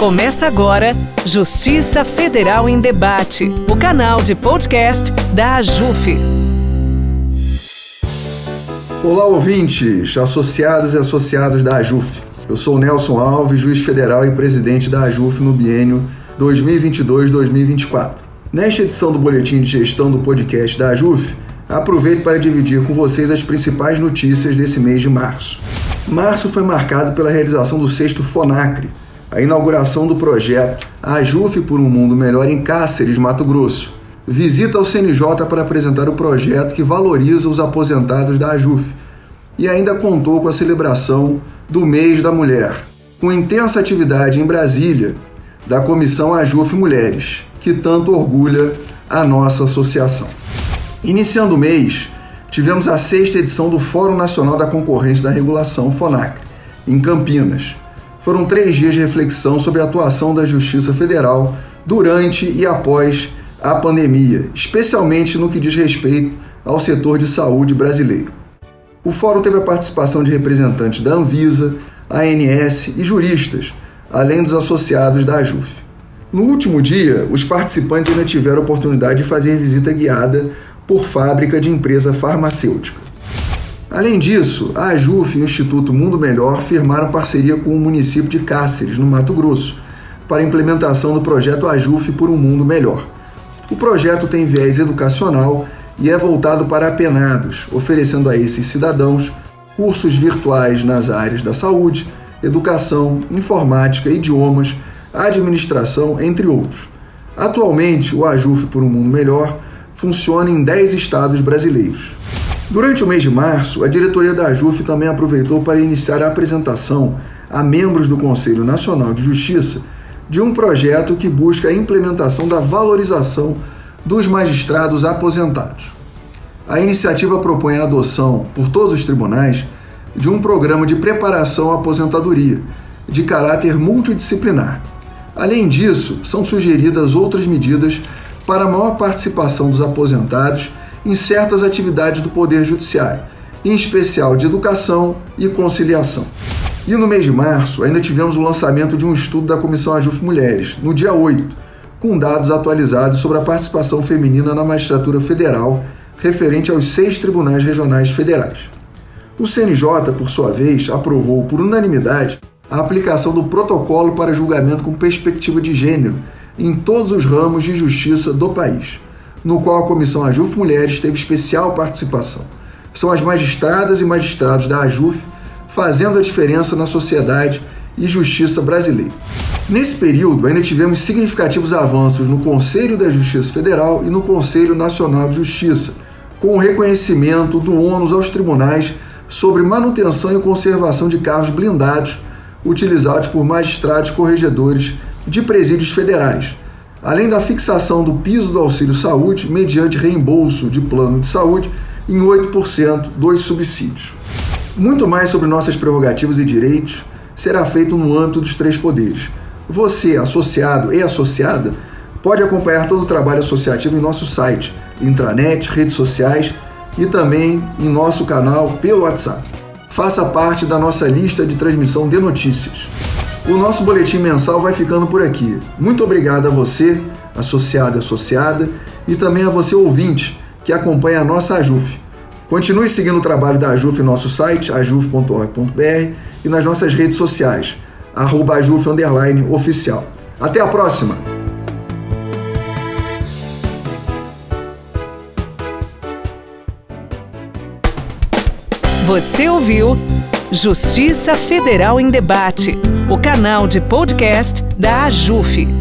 Começa agora Justiça Federal em Debate, o canal de podcast da AJUF. Olá, ouvintes, associados e associados da AJUF. Eu sou Nelson Alves, juiz federal e presidente da AJUF no biênio 2022-2024. Nesta edição do Boletim de Gestão do podcast da AJUF, aproveito para dividir com vocês as principais notícias desse mês de março. Março foi marcado pela realização do sexto FONACRE, a inauguração do projeto Ajufe por um Mundo Melhor em Cáceres, Mato Grosso. Visita ao CNJ para apresentar o projeto que valoriza os aposentados da Ajufe. E ainda contou com a celebração do Mês da Mulher, com intensa atividade em Brasília da Comissão Ajufe Mulheres, que tanto orgulha a nossa associação. Iniciando o mês, tivemos a sexta edição do Fórum Nacional da Concorrência da Regulação, FONAC, em Campinas foram três dias de reflexão sobre a atuação da Justiça Federal durante e após a pandemia, especialmente no que diz respeito ao setor de saúde brasileiro. O fórum teve a participação de representantes da Anvisa, ANS e juristas, além dos associados da AJUF. No último dia, os participantes ainda tiveram a oportunidade de fazer visita guiada por fábrica de empresa farmacêutica. Além disso, a AJUF e o Instituto Mundo Melhor firmaram parceria com o município de Cáceres, no Mato Grosso, para a implementação do projeto AJUF por um Mundo Melhor. O projeto tem viés educacional e é voltado para apenados, oferecendo a esses cidadãos cursos virtuais nas áreas da saúde, educação, informática, idiomas, administração, entre outros. Atualmente, o AJUF por um Mundo Melhor funciona em 10 estados brasileiros. Durante o mês de março, a diretoria da AJUF também aproveitou para iniciar a apresentação a membros do Conselho Nacional de Justiça de um projeto que busca a implementação da valorização dos magistrados aposentados. A iniciativa propõe a adoção, por todos os tribunais, de um programa de preparação à aposentadoria, de caráter multidisciplinar. Além disso, são sugeridas outras medidas para a maior participação dos aposentados em certas atividades do Poder Judiciário, em especial de educação e conciliação. E no mês de março, ainda tivemos o lançamento de um estudo da Comissão Ajuf Mulheres, no dia 8, com dados atualizados sobre a participação feminina na magistratura federal, referente aos seis tribunais regionais federais. O CNJ, por sua vez, aprovou por unanimidade a aplicação do protocolo para julgamento com perspectiva de gênero em todos os ramos de justiça do país no qual a Comissão AJUF Mulheres teve especial participação. São as magistradas e magistrados da AJUF fazendo a diferença na sociedade e justiça brasileira. Nesse período, ainda tivemos significativos avanços no Conselho da Justiça Federal e no Conselho Nacional de Justiça, com o reconhecimento do ônus aos tribunais sobre manutenção e conservação de carros blindados utilizados por magistrados corregedores de presídios federais, além da fixação do piso do auxílio saúde mediante reembolso de plano de saúde em 8% dos subsídios. Muito mais sobre nossas prerrogativas e direitos será feito no âmbito dos três poderes. Você, associado e associada, pode acompanhar todo o trabalho associativo em nosso site, intranet, redes sociais e também em nosso canal pelo WhatsApp. Faça parte da nossa lista de transmissão de notícias. O nosso boletim mensal vai ficando por aqui. Muito obrigado a você, associado e associada, e também a você, ouvinte, que acompanha a nossa AJUF. Continue seguindo o trabalho da AJUF em nosso site, ajuf.org.br, e nas nossas redes sociais, arroba ajuf, oficial. Até a próxima! Você ouviu Justiça Federal em Debate, o canal de podcast da AJUF.